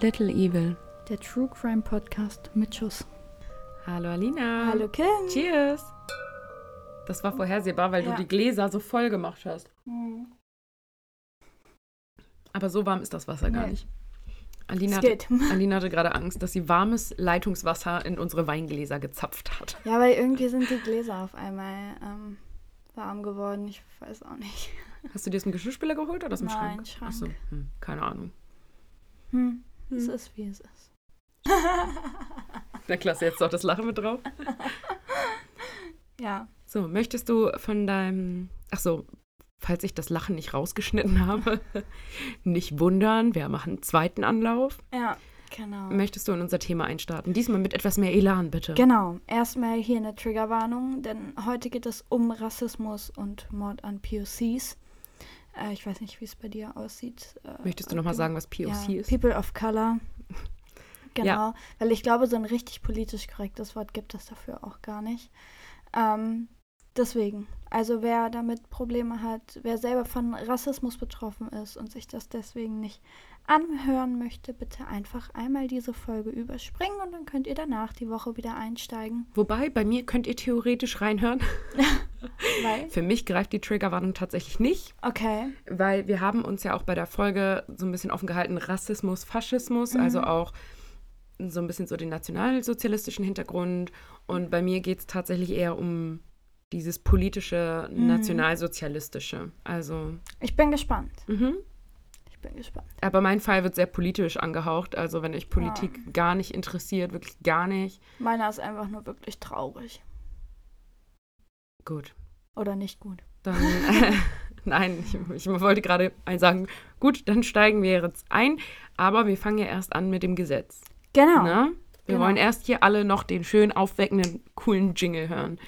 Little Evil. Der True Crime Podcast mit Schuss. Hallo Alina. Hallo Kim. Cheers. Das war vorhersehbar, weil Ja. du die Gläser so voll gemacht hast. Hm. Aber so warm ist das Wasser gar Nee. nicht. Alina Es hatte, geht. Alina hatte gerade Angst, dass sie warmes Leitungswasser in unsere Weingläser gezapft hat. Ja, weil irgendwie sind die Gläser auf einmal ähm, warm geworden. Ich weiß auch nicht. Hast du dir das im Geschirrspüler geholt oder aus dem Nein, Schrank? Schrank. Achso, hm, keine Ahnung. Hm. Es Hm. ist, wie es ist. Na klasse, jetzt doch das Lachen mit drauf. Ja. So, möchtest du von deinem. Ach so, falls ich das Lachen nicht rausgeschnitten habe, nicht wundern, wir machen einen zweiten Anlauf. Ja, genau. Möchtest du in unser Thema einstarten? Diesmal mit etwas mehr Elan, bitte. Genau. Erstmal hier eine Triggerwarnung, denn heute geht es um Rassismus und Mord an POCs. Äh, ich weiß nicht, wie es bei dir aussieht. Äh, Möchtest du nochmal sagen, was POC ja, ist? People of Color. Genau, Ja. weil ich glaube, so ein richtig politisch korrektes Wort gibt es dafür auch gar nicht. Ähm, deswegen, also wer damit Probleme hat, wer selber von Rassismus betroffen ist und sich das deswegen nicht anhören möchte, bitte einfach einmal diese Folge überspringen und dann könnt ihr danach die Woche wieder einsteigen. Wobei, bei mir könnt ihr theoretisch reinhören. Weil, Für mich greift die Triggerwarnung tatsächlich nicht, okay, weil wir haben uns ja auch bei der Folge so ein bisschen offen gehalten, Rassismus, Faschismus, Mhm. also auch so ein bisschen so den nationalsozialistischen Hintergrund. Und bei mir geht es tatsächlich eher um dieses politische, Mhm. nationalsozialistische. Also, ich bin gespannt. mhm. Ich bin gespannt. aber mein Fall wird sehr politisch angehaucht. Also, wenn euch Politik gar nicht interessiert, wirklich gar nicht, Meiner ist einfach nur wirklich traurig. Gut. Oder nicht gut. Dann, nein, ich, ich wollte gerade sagen, gut, dann steigen wir jetzt ein, aber wir fangen ja erst an mit dem Gesetz. Genau. Ne? Wir Genau. wollen erst hier alle noch den schön aufweckenden, coolen Jingle hören,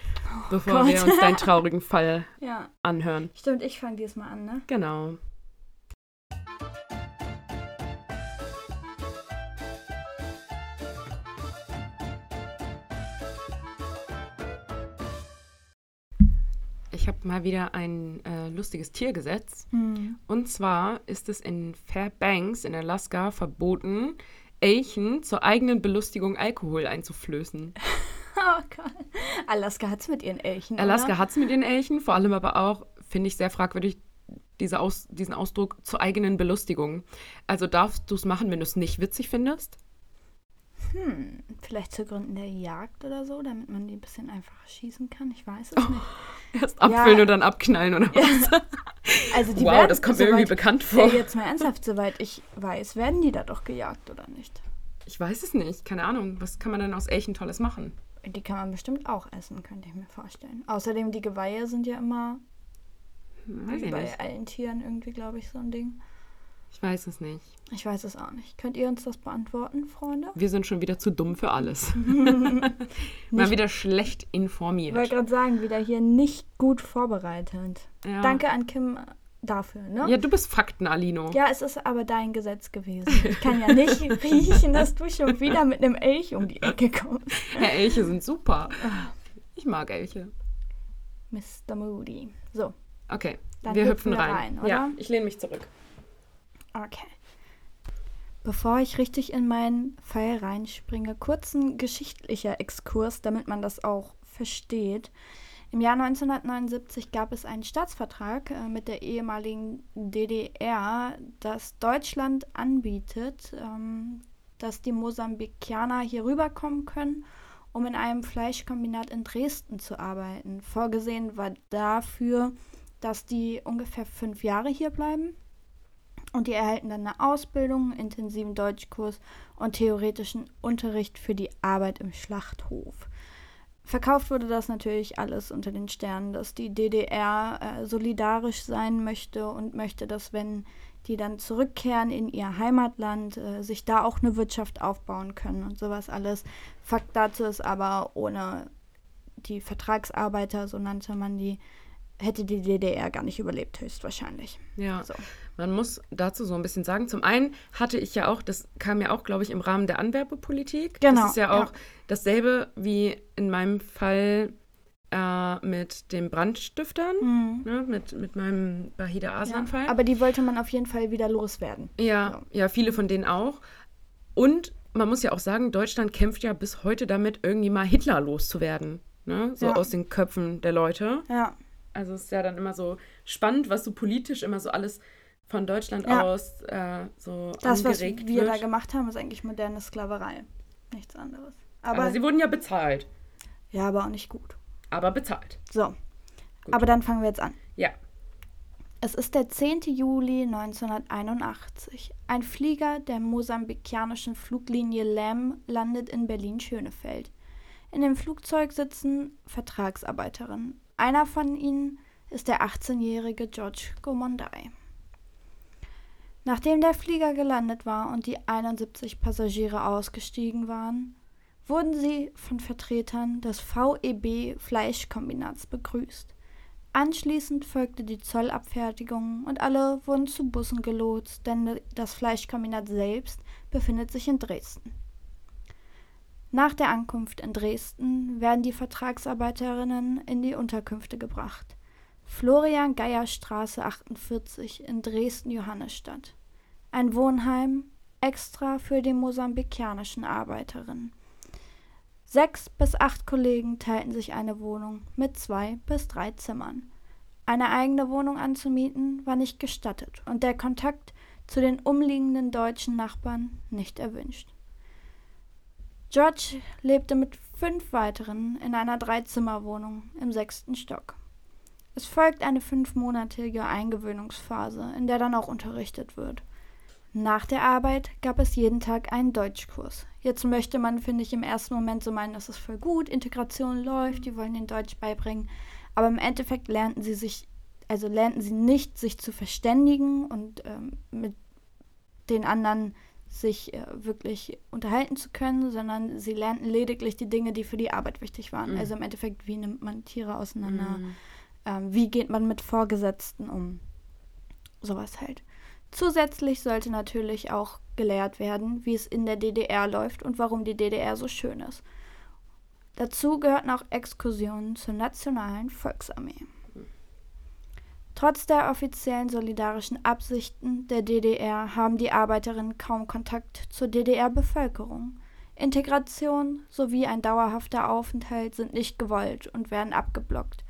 bevor Oh Gott. wir uns deinen traurigen Fall Ja, anhören. stimmt, ich fange diesmal an, ne? Genau. Ich habe mal wieder ein äh, lustiges Tiergesetz. Hm. Und zwar ist es in Fairbanks in Alaska verboten, Elchen zur eigenen Belustigung Alkohol einzuflößen. Oh Gott. Alaska hat's mit ihren Elchen. Alaska oder? hat es mit den Elchen, vor allem aber auch, finde ich sehr fragwürdig, diese Aus, diesen Ausdruck zur eigenen Belustigung. Also darfst du es machen, wenn du es nicht witzig findest? Hm, vielleicht zu Gründen der Jagd oder so, damit man die ein bisschen einfacher schießen kann. Ich weiß es nicht. Erst abfüllen Ja. und dann abknallen oder was? Also die wow, werden, das kommt mir irgendwie bekannt Ja, vor. jetzt mal ernsthaft, soweit ich weiß, werden die da doch gejagt oder nicht? Ich weiß es nicht, keine Ahnung. Was kann man denn aus Elchen Tolles machen? Die kann man bestimmt auch essen, könnte ich mir vorstellen. Außerdem, die Geweihe sind ja immer Weiß wie bei nicht. allen Tieren irgendwie, glaube ich, so ein Ding. Ich weiß es nicht. Ich weiß es auch nicht. Könnt ihr uns das beantworten, Freunde? Wir sind schon wieder zu dumm für alles. Mal wieder schlecht Ich informiert. wollte gerade sagen, wieder hier nicht gut vorbereitet. Ja. Danke an Kim dafür, ne? Ja, du bist Fakten-Alino. Ja, es ist aber dein Gesetz gewesen. Ich kann ja nicht riechen, dass du schon wieder mit einem Elch um die Ecke kommst. Ja, Elche sind super. Ah. Ich mag Elche. Mr. Moody. So, Okay, Dann wir hüpfen hüpfen rein. rein? Ja, ich lehne mich zurück. Okay. Bevor ich richtig in meinen Fall reinspringe, kurz ein geschichtlicher Exkurs, damit man das auch versteht. Im Jahr 1979 gab es einen Staatsvertrag äh, mit der ehemaligen DDR, das Deutschland anbietet, ähm, dass die Mosambikianer hier rüberkommen können, um in einem Fleischkombinat in Dresden zu arbeiten. Vorgesehen war dafür, dass die ungefähr fünf Jahre hier bleiben und die erhalten dann eine Ausbildung, intensiven Deutschkurs und theoretischen Unterricht für die Arbeit im Schlachthof. Verkauft wurde das natürlich alles unter den Sternen, dass die DDR äh, solidarisch sein möchte und möchte, dass wenn die dann zurückkehren in ihr Heimatland, äh, sich da auch eine Wirtschaft aufbauen können und sowas alles. Fakt dazu ist aber, ohne die Vertragsarbeiter, so nannte man die, hätte die DDR gar nicht überlebt, höchstwahrscheinlich. Ja, So. man muss dazu so ein bisschen sagen. Zum einen hatte ich ja auch, das kam ja auch, glaube ich, im Rahmen der Anwerbepolitik. Genau, Das ist ja auch ja. dasselbe wie in meinem Fall äh, mit den Brandstiftern, Mhm. ne, mit, mit meinem Bahida Ja, Aslan-Fall. aber die wollte man auf jeden Fall wieder loswerden. Ja, ja, viele von denen auch. Und man muss ja auch sagen, Deutschland kämpft ja bis heute damit, irgendwie mal Hitler loszuwerden. Ne? So Ja. aus den Köpfen der Leute. Ja, Also es ist ja dann immer so spannend, was so politisch immer so alles von Deutschland Ja. aus äh, so das, was angeregt wir wird. da gemacht haben, ist eigentlich moderne Sklaverei. Nichts anderes. aber, Aber, sie wurden ja bezahlt. ja, aber auch nicht gut. Aber bezahlt. So. Gut. Aber dann fangen wir jetzt an. Ja. Es ist der 10. Juli 1981. Ein Flieger der mosambikianischen Fluglinie LAM landet in Berlin-Schönefeld. In dem Flugzeug sitzen Vertragsarbeiterinnen. Einer von ihnen ist der 18-jährige George Gomondai. Nachdem der Flieger gelandet war und die 71 Passagiere ausgestiegen waren, wurden sie von Vertretern des VEB Fleischkombinats begrüßt. Anschließend folgte die Zollabfertigung und alle wurden zu Bussen gelotst, denn das Fleischkombinat selbst befindet sich in Dresden. Nach der Ankunft in Dresden werden die Vertragsarbeiterinnen in die Unterkünfte gebracht. Florian Geier Straße 48 in Dresden-Johannesstadt. Ein Wohnheim extra für die mosambikianischen Arbeiterinnen. Sechs bis acht Kollegen teilten sich eine Wohnung mit zwei bis drei Zimmern. Eine eigene Wohnung anzumieten war nicht gestattet und der Kontakt zu den umliegenden deutschen Nachbarn nicht erwünscht. George lebte mit fünf weiteren in einer Dreizimmerwohnung im sechsten Stock. Es folgt eine fünfmonatige Eingewöhnungsphase, in der dann auch unterrichtet wird. Nach der Arbeit gab es jeden Tag einen Deutschkurs. Jetzt möchte man, finde ich, im ersten Moment so meinen, das ist voll gut, Integration läuft, die wollen den Deutsch beibringen. Aber im Endeffekt lernten sie sich, also lernten sie nicht, sich zu verständigen und ähm, mit den anderen sich äh, wirklich unterhalten zu können, sondern sie lernten lediglich die Dinge, die für die Arbeit wichtig waren. Mhm. Also im Endeffekt, wie nimmt man Tiere auseinander, Mhm. ähm, wie geht man mit Vorgesetzten um. Sowas halt. Zusätzlich sollte natürlich auch gelehrt werden, wie es in der DDR läuft und warum die DDR so schön ist. Dazu gehörten auch Exkursionen zur Nationalen Volksarmee. Trotz der offiziellen solidarischen Absichten der DDR haben die Arbeiterinnen kaum Kontakt zur DDR-Bevölkerung. Integration sowie ein dauerhafter Aufenthalt sind nicht gewollt und werden abgeblockt.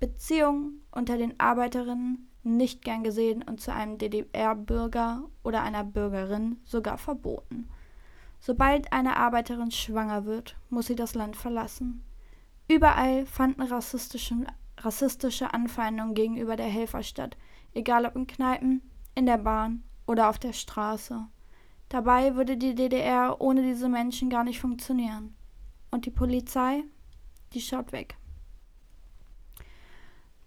Beziehungen unter den Arbeiterinnen nicht gern gesehen und zu einem DDR-Bürger oder einer Bürgerin sogar verboten. Sobald eine Arbeiterin schwanger wird, muss sie das Land verlassen. Überall fanden rassistische, rassistische Anfeindungen gegenüber der Helfer statt, egal ob in Kneipen, in der Bahn oder auf der Straße. Dabei würde die DDR ohne diese Menschen gar nicht funktionieren. Und die Polizei, die schaut weg.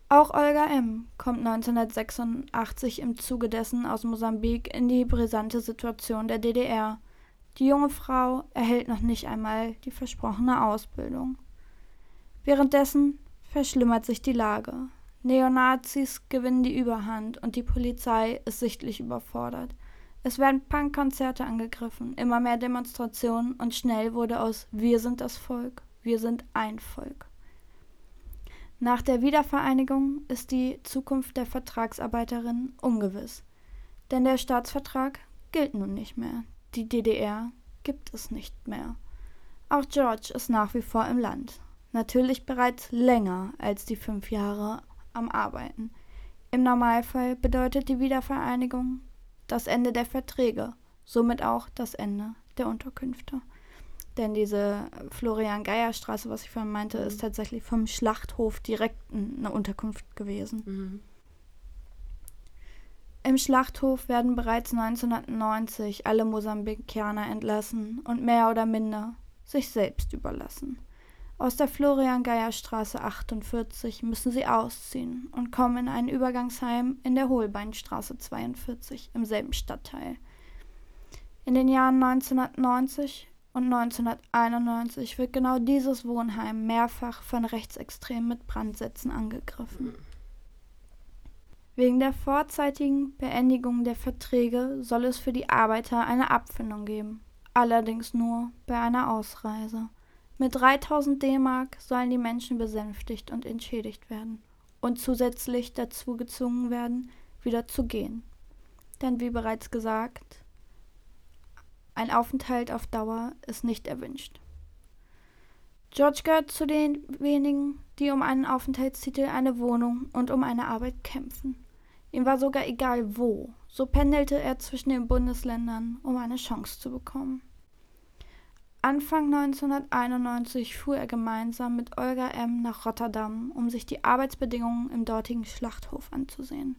Auch Olga M. kommt 1986 im Zuge dessen aus Mosambik in die brisante Situation der DDR. Die junge Frau erhält noch nicht einmal die versprochene Ausbildung. Währenddessen verschlimmert sich die Lage. Neonazis gewinnen die Überhand und die Polizei ist sichtlich überfordert. Es werden Punkkonzerte angegriffen, immer mehr Demonstrationen und schnell wurde aus Wir sind das Volk, wir sind ein Volk. Nach der Wiedervereinigung ist die Zukunft der Vertragsarbeiterinnen ungewiss. Denn der Staatsvertrag gilt nun nicht mehr. Die DDR gibt es nicht mehr. Auch George ist nach wie vor im Land. Natürlich bereits länger als die fünf Jahre am Arbeiten. Im Normalfall bedeutet die Wiedervereinigung das Ende der Verträge, somit auch das Ende der Unterkünfte. Denn diese Florian-Geier-Straße, was ich vorhin meinte, Mhm. ist tatsächlich vom Schlachthof direkt eine Unterkunft gewesen. Mhm. Im Schlachthof werden bereits 1990 alle Mosambikianer entlassen und mehr oder minder sich selbst überlassen. Aus der Florian-Geier-Straße 48 müssen sie ausziehen und kommen in ein Übergangsheim in der Holbeinstraße 42 im selben Stadtteil. In den Jahren 1990 und 1991 wird genau dieses Wohnheim mehrfach von Rechtsextremen mit Brandsätzen angegriffen. Wegen der vorzeitigen Beendigung der Verträge soll es für die Arbeiter eine Abfindung geben, allerdings nur bei einer Ausreise. Mit 3000 D-Mark sollen die Menschen besänftigt und entschädigt werden und zusätzlich dazu gezwungen werden, wieder zu gehen. Denn wie bereits gesagt, Ein Aufenthalt auf Dauer ist nicht erwünscht. George gehört zu den wenigen, die um einen Aufenthaltstitel, eine Wohnung und um eine Arbeit kämpfen. Ihm war sogar egal wo, so pendelte er zwischen den Bundesländern, um eine Chance zu bekommen. Anfang 1991 fuhr er gemeinsam mit Olga M. nach Rotterdam, um sich die Arbeitsbedingungen im dortigen Schlachthof anzusehen.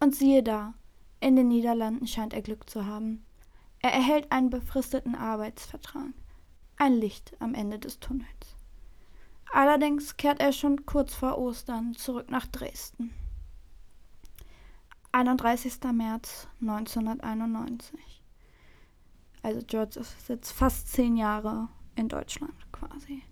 Und siehe da, in den Niederlanden scheint er Glück zu haben. Er erhält einen befristeten Arbeitsvertrag. Ein Licht am Ende des Tunnels. Allerdings kehrt er schon kurz vor Ostern zurück nach Dresden. 31. März 1991. Also George ist jetzt fast zehn Jahre in Deutschland quasi.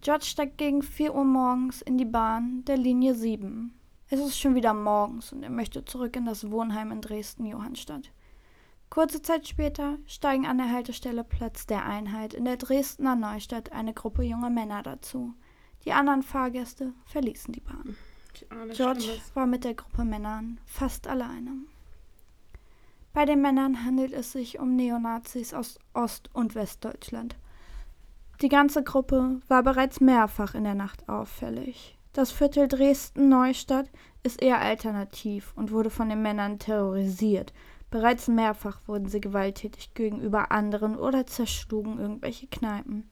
George steigt gegen 4 Uhr morgens in die Bahn der Linie 7. Es ist schon wieder morgens und er möchte zurück in das Wohnheim in Dresden-Johannstadt. Kurze Zeit später steigen an der Haltestelle Platz der Einheit in der Dresdner Neustadt eine Gruppe junger Männer dazu. Die anderen Fahrgäste verließen die Bahn. George war mit der Gruppe Männern fast alleine. Bei den Männern handelt es sich um Neonazis aus Ost- und Westdeutschland. Die ganze Gruppe war bereits mehrfach in der Nacht auffällig. Das Viertel Dresden-Neustadt ist eher alternativ und wurde von den Männern terrorisiert. Bereits mehrfach wurden sie gewalttätig gegenüber anderen oder zerschlugen irgendwelche Kneipen.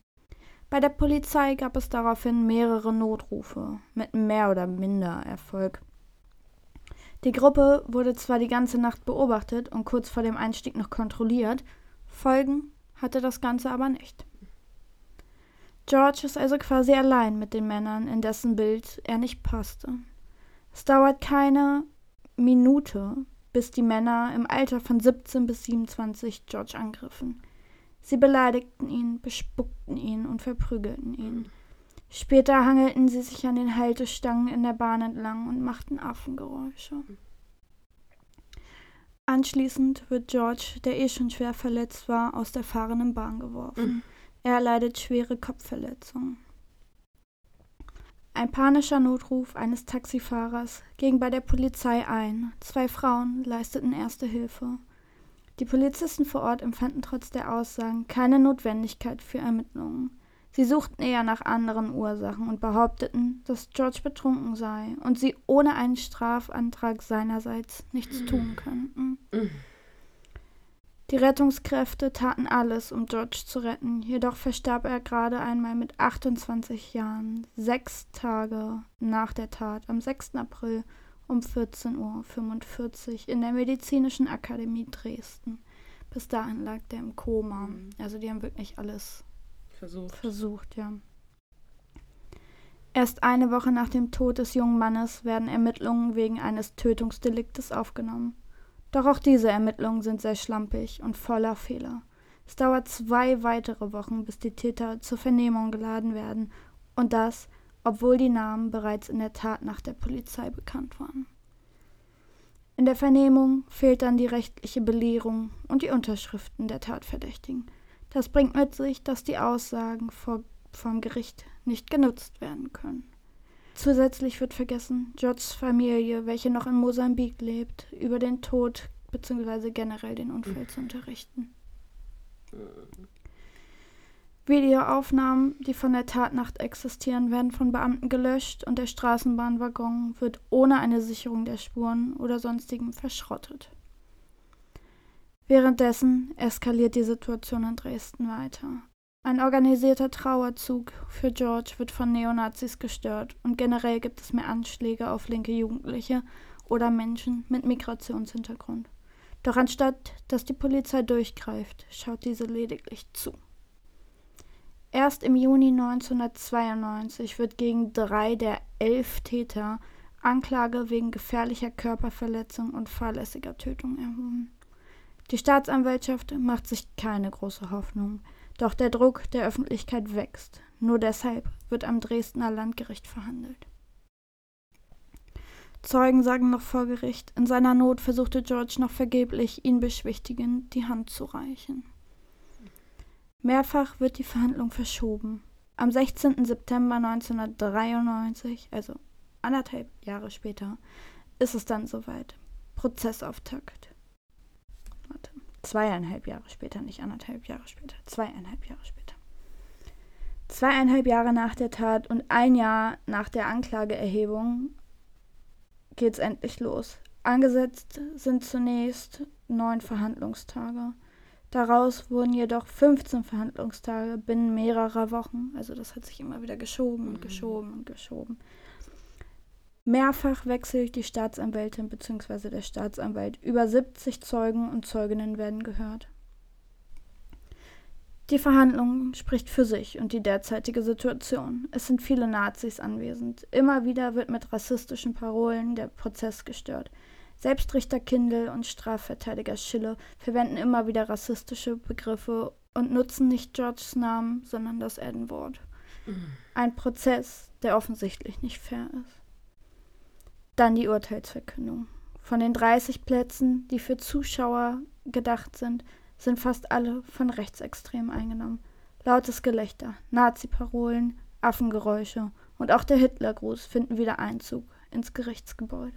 Bei der Polizei gab es daraufhin mehrere Notrufe mit mehr oder minder Erfolg. Die Gruppe wurde zwar die ganze Nacht beobachtet und kurz vor dem Einstieg noch kontrolliert, Folgen hatte das Ganze aber nicht. George ist also quasi allein mit den Männern, in dessen Bild er nicht passte. Es dauert keine Minute, bis die Männer im Alter von 17 bis 27 George angriffen. Sie beleidigten ihn, bespuckten ihn und verprügelten ihn. Später hangelten sie sich an den Haltestangen in der Bahn entlang und machten Affengeräusche. Anschließend wird George, der eh schon schwer verletzt war, aus der fahrenden Bahn geworfen. Er erleidet schwere Kopfverletzungen. Ein panischer Notruf eines Taxifahrers ging bei der Polizei ein. Zwei Frauen leisteten erste Hilfe. Die Polizisten vor Ort empfanden trotz der Aussagen keine Notwendigkeit für Ermittlungen. Sie suchten eher nach anderen Ursachen und behaupteten, dass George betrunken sei und sie ohne einen Strafantrag seinerseits nichts tun könnten. Die Rettungskräfte taten alles, um George zu retten, jedoch verstarb er gerade einmal mit 28 Jahren, sechs Tage nach der Tat, am 6. April um 14.45 Uhr in der Medizinischen Akademie Dresden. Bis dahin lag der im Koma. Mhm. Also die haben wirklich alles versucht. Versucht, ja. Erst eine Woche nach dem Tod des jungen Mannes werden Ermittlungen wegen eines Tötungsdeliktes aufgenommen. Doch auch diese Ermittlungen sind sehr schlampig und voller Fehler. Es dauert zwei weitere Wochen, bis die Täter zur Vernehmung geladen werden. Und das, obwohl die Namen bereits in der Tatnacht der Polizei bekannt waren. In der Vernehmung fehlt dann die rechtliche Belehrung und die Unterschriften der Tatverdächtigen. Das bringt mit sich, dass die Aussagen vor, vom Gericht nicht genutzt werden können. Zusätzlich wird vergessen, Georges Familie, welche noch in Mosambik lebt, über den Tod bzw. generell den Unfall zu unterrichten. Videoaufnahmen, die von der Tatnacht existieren, werden von Beamten gelöscht und der Straßenbahnwaggon wird ohne eine Sicherung der Spuren oder sonstigem verschrottet. Währenddessen eskaliert die Situation in Dresden weiter. Ein organisierter Trauerzug für George wird von Neonazis gestört und generell gibt es mehr Anschläge auf linke Jugendliche oder Menschen mit Migrationshintergrund. Doch anstatt dass die Polizei durchgreift, schaut diese lediglich zu. Erst im Juni 1992 wird gegen drei der elf Täter Anklage wegen gefährlicher Körperverletzung und fahrlässiger Tötung erhoben. Die Staatsanwaltschaft macht sich keine große Hoffnung, doch der Druck der Öffentlichkeit wächst. Nur deshalb wird am Dresdner Landgericht verhandelt. Zeugen sagen noch vor Gericht, in seiner Not versuchte George noch vergeblich, ihn beschwichtigend die Hand zu reichen. Mehrfach wird die Verhandlung verschoben. Am 16. September 1993, also anderthalb Jahre später, ist es dann soweit. Prozessauftakt. Zweieinhalb Jahre später, nicht anderthalb Jahre später, zweieinhalb Jahre später. Zweieinhalb Jahre nach der Tat und ein Jahr nach der Anklageerhebung geht's endlich los. Angesetzt sind zunächst neun Verhandlungstage. Daraus wurden jedoch 15 Verhandlungstage binnen mehrerer Wochen. Also das hat sich immer wieder geschoben und geschoben und geschoben. Mehrfach wechselt die Staatsanwältin bzw. der Staatsanwalt. Über 70 Zeugen und Zeuginnen werden gehört. Die Verhandlung spricht für sich und die derzeitige Situation. Es sind viele Nazis anwesend. Immer wieder wird mit rassistischen Parolen der Prozess gestört. Selbst Richter Kindl und Strafverteidiger Schille verwenden immer wieder rassistische Begriffe und nutzen nicht Georges Namen, sondern das N-Wort. Mhm. Ein Prozess, der offensichtlich nicht fair ist. Dann die Urteilsverkündung. Von den 30 Plätzen, die für Zuschauer gedacht sind, sind fast alle von Rechtsextremen eingenommen. Lautes Gelächter, Nazi-Parolen, Affengeräusche und auch der Hitlergruß finden wieder Einzug ins Gerichtsgebäude.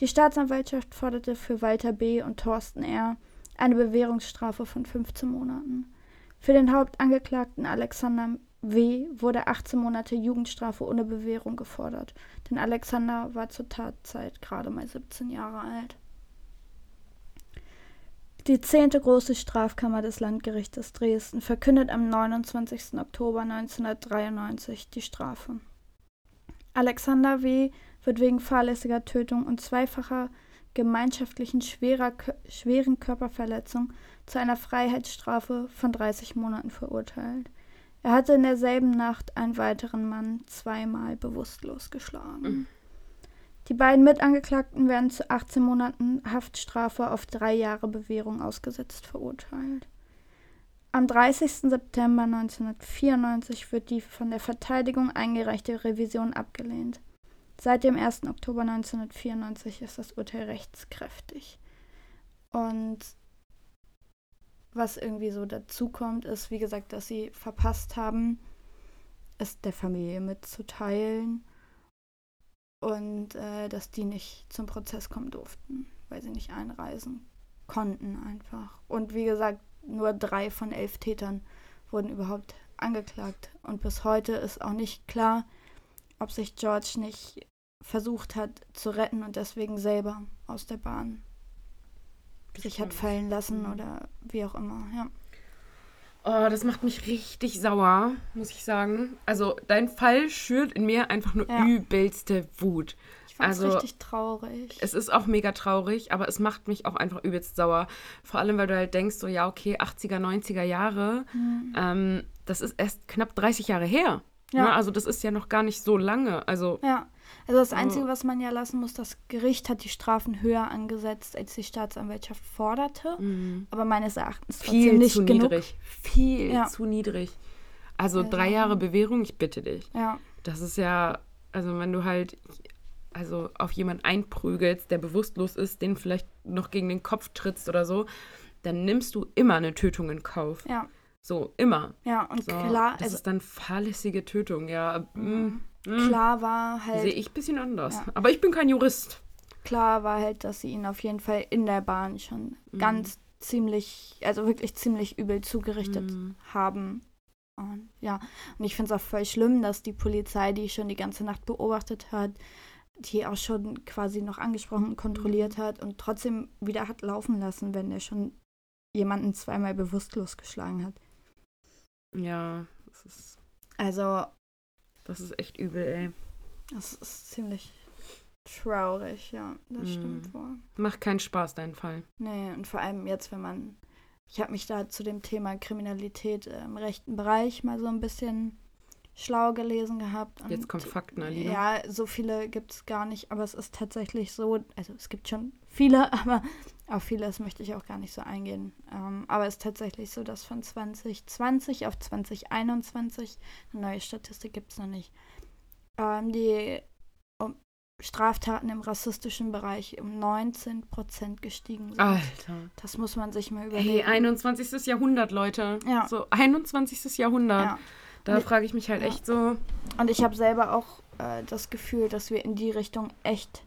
Die Staatsanwaltschaft forderte für Walter B. und Thorsten R. eine Bewährungsstrafe von 15 Monaten. Für den Hauptangeklagten Alexander W. wurde 18 Monate Jugendstrafe ohne Bewährung gefordert, denn Alexander war zur Tatzeit gerade mal 17 Jahre alt. Die zehnte große Strafkammer des Landgerichtes Dresden verkündet am 29. Oktober 1993 die Strafe. Alexander W. wird wegen fahrlässiger Tötung und zweifacher gemeinschaftlichen schwerer, schweren Körperverletzung zu einer Freiheitsstrafe von 30 Monaten verurteilt. Er hatte in derselben Nacht einen weiteren Mann zweimal bewusstlos geschlagen. Mhm. Die beiden Mitangeklagten werden zu 18 Monaten Haftstrafe auf drei Jahre Bewährung ausgesetzt verurteilt. Am 30. September 1994 wird die von der Verteidigung eingereichte Revision abgelehnt. Seit dem 1. Oktober 1994 ist das Urteil rechtskräftig. Und was irgendwie so dazu kommt, ist, wie gesagt, dass sie verpasst haben, es der Familie mitzuteilen und äh, dass die nicht zum Prozess kommen durften, weil sie nicht einreisen konnten einfach. Und wie gesagt, nur drei von elf Tätern wurden überhaupt angeklagt. Und bis heute ist auch nicht klar, ob sich George nicht versucht hat zu retten und deswegen selber aus der Bahn sich hat fallen lassen mhm. oder wie auch immer, ja. Oh, das macht mich richtig sauer, muss ich sagen. Also dein Fall schürt in mir einfach nur ja. übelste Wut. Ich fand also, richtig traurig. Es ist auch mega traurig, aber es macht mich auch einfach übelst sauer. Vor allem, weil du halt denkst, so ja, okay, 80er, 90er Jahre, mhm. ähm, das ist erst knapp 30 Jahre her. Ja. Ne? Also das ist ja noch gar nicht so lange. Also ja. Also das Einzige, was man ja lassen muss, das Gericht hat die Strafen höher angesetzt, als die Staatsanwaltschaft forderte. Mhm. Aber meines Erachtens viel nicht zu genug. niedrig. Viel ja. zu niedrig. Also, also drei Jahre Bewährung, ich bitte dich. Ja. Das ist ja, also wenn du halt also auf jemanden einprügelst, der bewusstlos ist, den vielleicht noch gegen den Kopf trittst oder so, dann nimmst du immer eine Tötung in Kauf. Ja. So, immer. Ja, und so, klar. Das also, ist dann fahrlässige Tötung, ja. Mm, mm. Klar war halt. Sehe ich ein bisschen anders. Ja. Aber ich bin kein Jurist. Klar war halt, dass sie ihn auf jeden Fall in der Bahn schon mm. ganz ziemlich, also wirklich ziemlich übel zugerichtet mm. haben. Und ja, und ich finde es auch voll schlimm, dass die Polizei, die schon die ganze Nacht beobachtet hat, die auch schon quasi noch angesprochen und kontrolliert mm. hat und trotzdem wieder hat laufen lassen, wenn er schon jemanden zweimal bewusstlos geschlagen hat. Ja, das ist. Also. Das ist echt übel, ey. Das ist ziemlich traurig, ja, das mm. stimmt wohl. Macht keinen Spaß, dein Fall. Nee, und vor allem jetzt, wenn man. Ich habe mich da zu dem Thema Kriminalität im rechten Bereich mal so ein bisschen schlau gelesen gehabt. Jetzt kommt Fakten, Alina. Ja, so viele gibt es gar nicht, aber es ist tatsächlich so, also es gibt schon viele, aber auf vieles möchte ich auch gar nicht so eingehen. Ähm, aber es ist tatsächlich so, dass von 2020 auf 2021, eine neue Statistik gibt es noch nicht, ähm, die um, Straftaten im rassistischen Bereich um 19 Prozent gestiegen sind. Alter. Das muss man sich mal überlegen. Hey, 21. Jahrhundert, Leute. Ja. So, 21. Jahrhundert. Ja. Da frage ich mich halt ja. echt so. Und ich habe selber auch äh, das Gefühl, dass wir in die Richtung echt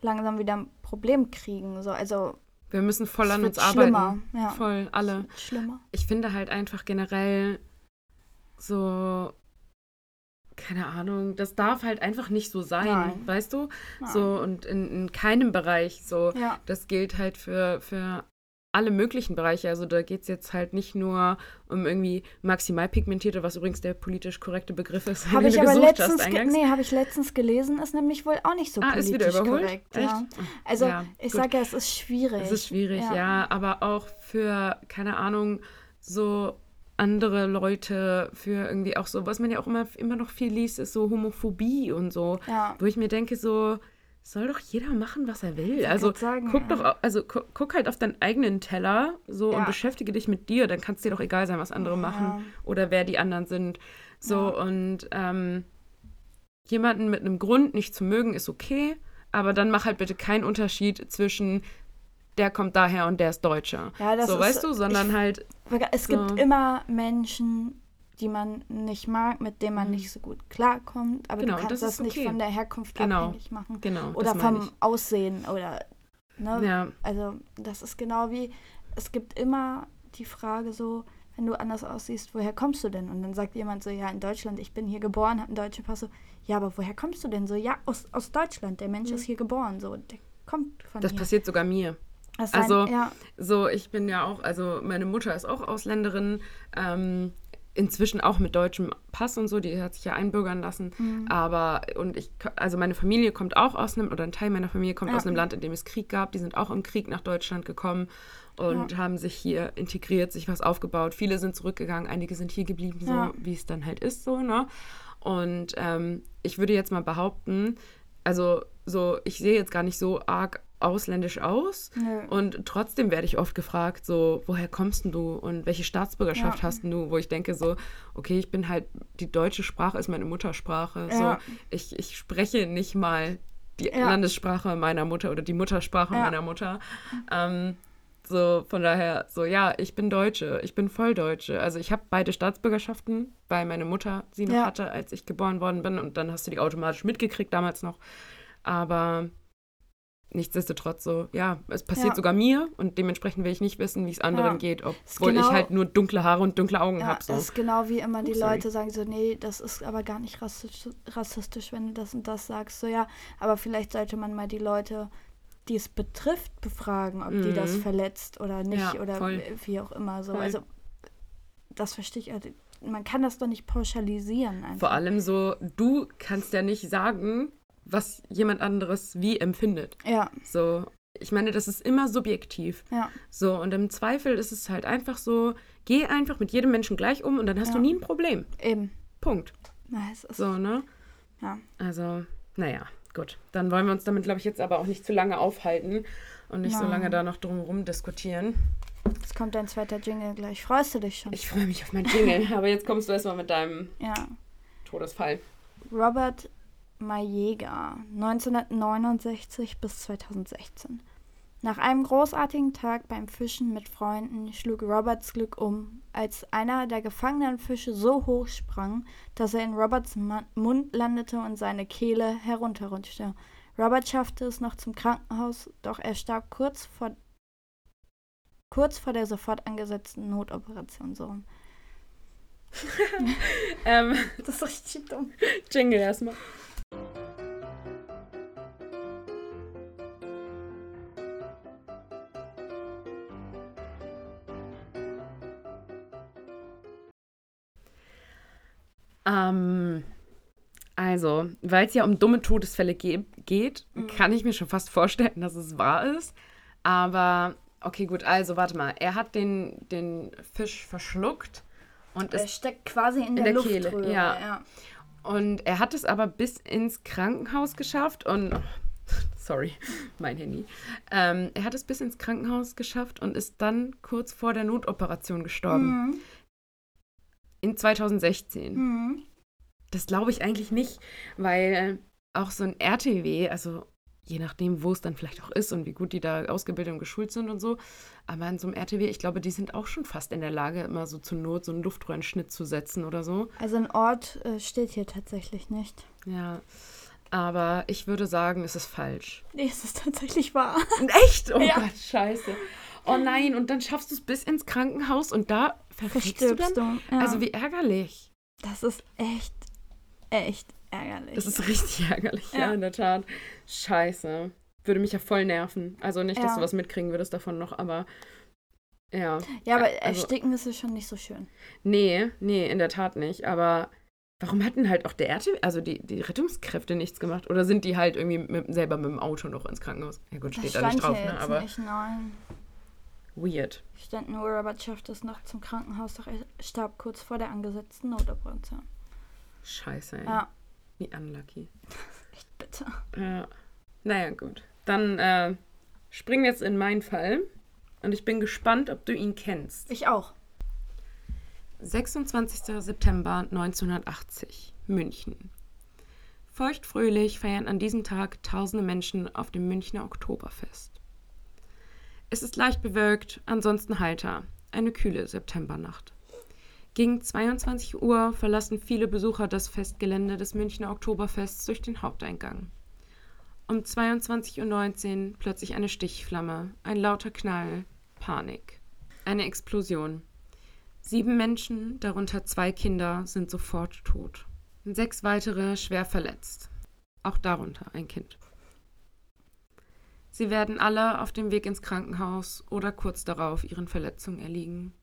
langsam wieder Problem kriegen. So, also Wir müssen voll an uns arbeiten. Schlimmer, ja. Voll, alle. Schlimmer. Ich finde halt einfach generell so, keine Ahnung, das darf halt einfach nicht so sein, Nein. weißt du? Nein. So und in, in keinem Bereich so. Ja. Das gilt halt für, für alle möglichen Bereiche. Also da geht es jetzt halt nicht nur um irgendwie maximal pigmentierte, was übrigens der politisch korrekte Begriff ist. Habe ich aber letztens, hast, nee, habe ich letztens gelesen, ist nämlich wohl auch nicht so ah, politisch ist wieder überholt? korrekt. Echt? Ja. Also ja, ich sage ja, es ist schwierig. Es ist schwierig, ja. ja, aber auch für, keine Ahnung, so andere Leute, für irgendwie auch so, was man ja auch immer, immer noch viel liest, ist so Homophobie und so. Ja. Wo ich mir denke, so, soll doch jeder machen, was er will. Also sagen, guck ja. doch, also gu guck halt auf deinen eigenen Teller so ja. und beschäftige dich mit dir. Dann kann es dir doch egal sein, was andere ja. machen oder wer die anderen sind. So und ähm, jemanden mit einem Grund nicht zu mögen ist okay, aber dann mach halt bitte keinen Unterschied zwischen der kommt daher und der ist Deutscher. Ja, das so, ist, weißt du, sondern ich, halt. Es so. gibt immer Menschen, die man nicht mag, mit denen man mhm. nicht so gut klarkommt. Aber genau, du kannst das, das nicht von der Herkunft genau. abhängig machen. Genau, oder vom ich. Aussehen oder ne? Ja. Also das ist genau wie, es gibt immer die Frage so, wenn du anders aussiehst, woher kommst du denn? Und dann sagt jemand so, ja, in Deutschland, ich bin hier geboren, habe einen deutschen Pass. So, ja, aber woher kommst du denn? So, ja, aus, aus Deutschland, der Mensch mhm. ist hier geboren. So, der kommt von Das hier. passiert sogar mir. also, ja. so, ich bin ja auch, also meine Mutter ist auch Ausländerin. Ähm, inzwischen auch mit deutschem Pass und so, die hat sich ja einbürgern lassen. Mhm. Aber, und ich, also meine Familie kommt auch aus einem, oder ein Teil meiner Familie kommt ja. aus einem Land, in dem es Krieg gab. Die sind auch im Krieg nach Deutschland gekommen und ja. haben sich hier integriert, sich was aufgebaut. Viele sind zurückgegangen, einige sind hier geblieben, so ja. wie es dann halt ist, so, ne? Und ähm, ich würde jetzt mal behaupten, also so, ich sehe jetzt gar nicht so arg ausländisch aus. Nö. Und trotzdem werde ich oft gefragt, so, woher kommst du und welche Staatsbürgerschaft ja. hast du? Wo ich denke so, okay, ich bin halt, die deutsche Sprache ist meine Muttersprache. Ja. So, ich, ich spreche nicht mal die ja. Landessprache meiner Mutter oder die Muttersprache meiner Mutter. Ähm, so, von daher, so, ja, ich bin Deutsche, ich bin Volldeutsche. Also ich habe beide Staatsbürgerschaften, weil meine Mutter sie noch hatte, als ich geboren worden bin. Und dann hast du die automatisch mitgekriegt damals noch. Aber nichtsdestotrotz so, ja, es passiert ja. sogar mir und dementsprechend will ich nicht wissen, wie es anderen ja. geht, obwohl genau, ich halt nur dunkle Haare und dunkle Augen ja, habe. So. Das ist genau wie immer die oh, Leute sagen so, nee, das ist aber gar nicht rassistisch, rassistisch, wenn du das und das sagst. So, ja, aber vielleicht sollte man mal die Leute, die es betrifft, befragen, ob mhm. die das mhm. verletzt oder nicht oder voll. wie auch immer. So. Also das verstehe ich. Also, man kann das doch nicht pauschalisieren. Einfach. Vor allem so, du kannst ja nicht sagen, was jemand anderes wie empfindet. Ja. So, ich meine, das ist immer subjektiv. Ja. So, und im Zweifel ist es halt einfach so, geh einfach mit jedem Menschen gleich um und dann hast ja. du nie ein Problem. Eben. Punkt. Na, es ist so, ne? Ja. Also, naja, gut. Dann wollen wir uns damit, glaube ich, jetzt aber auch nicht zu lange aufhalten und nicht Nein. so lange da noch drum diskutieren. Es kommt dein zweiter Jingle gleich. Freust du dich schon? Ich freue mich auf meinen Jingle, aber jetzt kommst du erstmal mit deinem ja. Todesfall. Robert Mayega 1969 bis 2016. Nach einem großartigen Tag beim Fischen mit Freunden schlug Roberts Glück um, als einer der gefangenen Fische so hoch sprang, dass er in Roberts Mund landete und seine Kehle herunterrutschte. Robert schaffte es noch zum Krankenhaus, doch er starb kurz vor, kurz vor der sofort angesetzten Notoperation. So. ähm, das ist richtig dumm. Jingle erstmal. Ähm, also, weil es ja um dumme Todesfälle ge geht, mhm. kann ich mir schon fast vorstellen, dass es wahr ist. Aber, okay, gut, also warte mal. Er hat den, den Fisch verschluckt und er steckt quasi in, in der, der Kehle. Ja. ja. Und er hat es aber bis ins Krankenhaus geschafft und. Sorry, mein Handy. Ähm, er hat es bis ins Krankenhaus geschafft und ist dann kurz vor der Notoperation gestorben. Mhm. In 2016. Mhm. Das glaube ich eigentlich nicht, weil auch so ein RTW, also je nachdem, wo es dann vielleicht auch ist und wie gut die da ausgebildet und geschult sind und so. Aber in so einem RTW, ich glaube, die sind auch schon fast in der Lage, immer so zur Not so einen Luftröhrenschnitt zu setzen oder so. Also ein Ort äh, steht hier tatsächlich nicht. Ja. Aber ich würde sagen, es ist falsch. Nee, es ist tatsächlich wahr. Echt? Oh ja. Gott, scheiße. Oh nein, und dann schaffst du es bis ins Krankenhaus und da verstirbst du dann? Du. Ja. Also wie ärgerlich. Das ist echt, echt ärgerlich. Das ist richtig ärgerlich, ja, ja in der Tat. Scheiße. Würde mich ja voll nerven. Also nicht, dass du was mitkriegen würdest davon noch, aber ja. Ja, aber also, ersticken ist es schon nicht so schön. Nee, nee, in der Tat nicht. Aber warum hatten halt auch der RTW, also die, die Rettungskräfte nichts gemacht? Oder sind die halt irgendwie mit, selber mit dem Auto noch ins Krankenhaus? Ja gut, steht das da nicht drauf, ne? Aber. Nicht, nein. Weird. Stand nur, Robert schafft es noch zum Krankenhaus, doch er starb kurz vor der angesetzten Notoperation. Scheiße, ey. Ja. Wie unlucky. Echt bitter. Ja. Naja, gut. Dann äh, springen wir jetzt in meinen Fall. Und ich bin gespannt, ob du ihn kennst. Ich auch. 26. September 1980, München. Feuchtfröhlich feiern an diesem Tag tausende Menschen auf dem Münchner Oktoberfest. Es ist leicht bewölkt, ansonsten heiter, eine kühle Septembernacht. Gegen 22 Uhr verlassen viele Besucher das Festgelände des Münchner Oktoberfests durch den Haupteingang. Um 22.19 Uhr plötzlich eine Stichflamme, ein lauter Knall, Panik. Eine Explosion. Sieben Menschen, darunter zwei Kinder, sind sofort tot. Sechs weitere schwer verletzt. Auch darunter ein Kind. Sie werden alle auf dem Weg ins Krankenhaus oder kurz darauf ihren Verletzungen erliegen.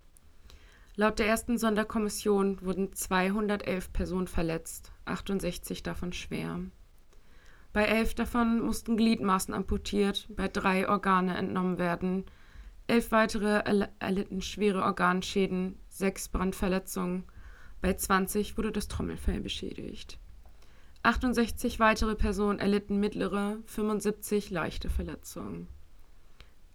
Laut der ersten Sonderkommission wurden 211 Personen verletzt, 68 davon schwer. Bei elf davon mussten Gliedmaßen amputiert, bei drei Organe entnommen werden. Elf weitere erlitten schwere Organschäden, sechs Brandverletzungen. Bei 20 wurde das Trommelfell beschädigt. 68 weitere Personen erlitten mittlere, 75 leichte Verletzungen.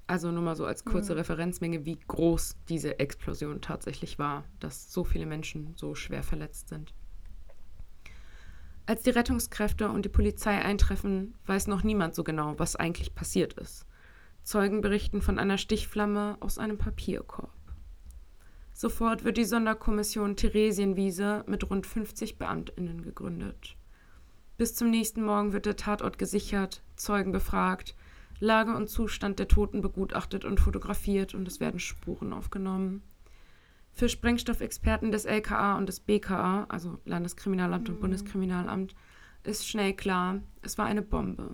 Also nur mal so als kurze mhm. Referenzmenge, wie groß diese Explosion tatsächlich war, dass so viele Menschen so schwer verletzt sind. Als die Rettungskräfte und die Polizei eintreffen, weiß noch niemand so genau, was eigentlich passiert ist. Zeugen berichten von einer Stichflamme aus einem Papierkorb. Sofort wird die Sonderkommission Theresienwiese mit rund 50 Beamtinnen gegründet. Bis zum nächsten Morgen wird der Tatort gesichert, Zeugen befragt, Lage und Zustand der Toten begutachtet und fotografiert und es werden Spuren aufgenommen. Für Sprengstoffexperten des LKA und des BKA, also Landeskriminalamt mhm. und Bundeskriminalamt, ist schnell klar, es war eine Bombe.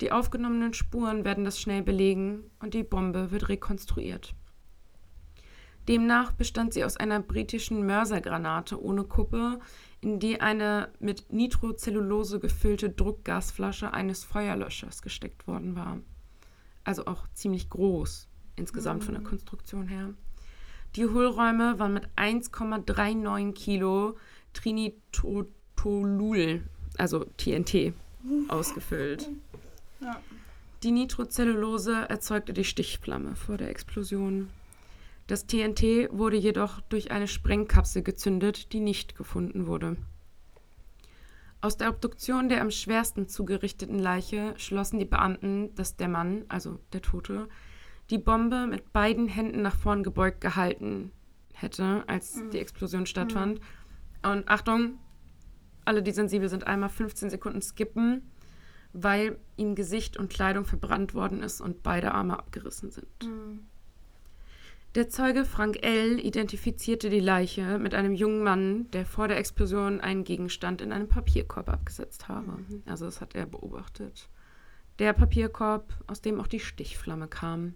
Die aufgenommenen Spuren werden das schnell belegen und die Bombe wird rekonstruiert. Demnach bestand sie aus einer britischen Mörsergranate ohne Kuppe, in die eine mit Nitrocellulose gefüllte Druckgasflasche eines Feuerlöschers gesteckt worden war. Also auch ziemlich groß insgesamt mhm. von der mhm. Konstruktion her. Die Hohlräume waren mit 1,39 Kilo Trinitotolul, also TNT, ausgefüllt. Ja. Die Nitrocellulose erzeugte die Stichflamme vor der Explosion. Das TNT wurde jedoch durch eine Sprengkapsel gezündet, die nicht gefunden wurde. Aus der Obduktion der am schwersten zugerichteten Leiche schlossen die Beamten, dass der Mann, also der Tote, die Bombe mit beiden Händen nach vorn gebeugt gehalten hätte, als mhm. die Explosion stattfand. Mhm. Und Achtung, alle, die sensibel sind, einmal 15 Sekunden skippen, weil ihm Gesicht und Kleidung verbrannt worden ist und beide Arme abgerissen sind. Mhm. Der Zeuge Frank L. identifizierte die Leiche mit einem jungen Mann, der vor der Explosion einen Gegenstand in einem Papierkorb abgesetzt habe. Mhm. Also das hat er beobachtet. Der Papierkorb, aus dem auch die Stichflamme kam.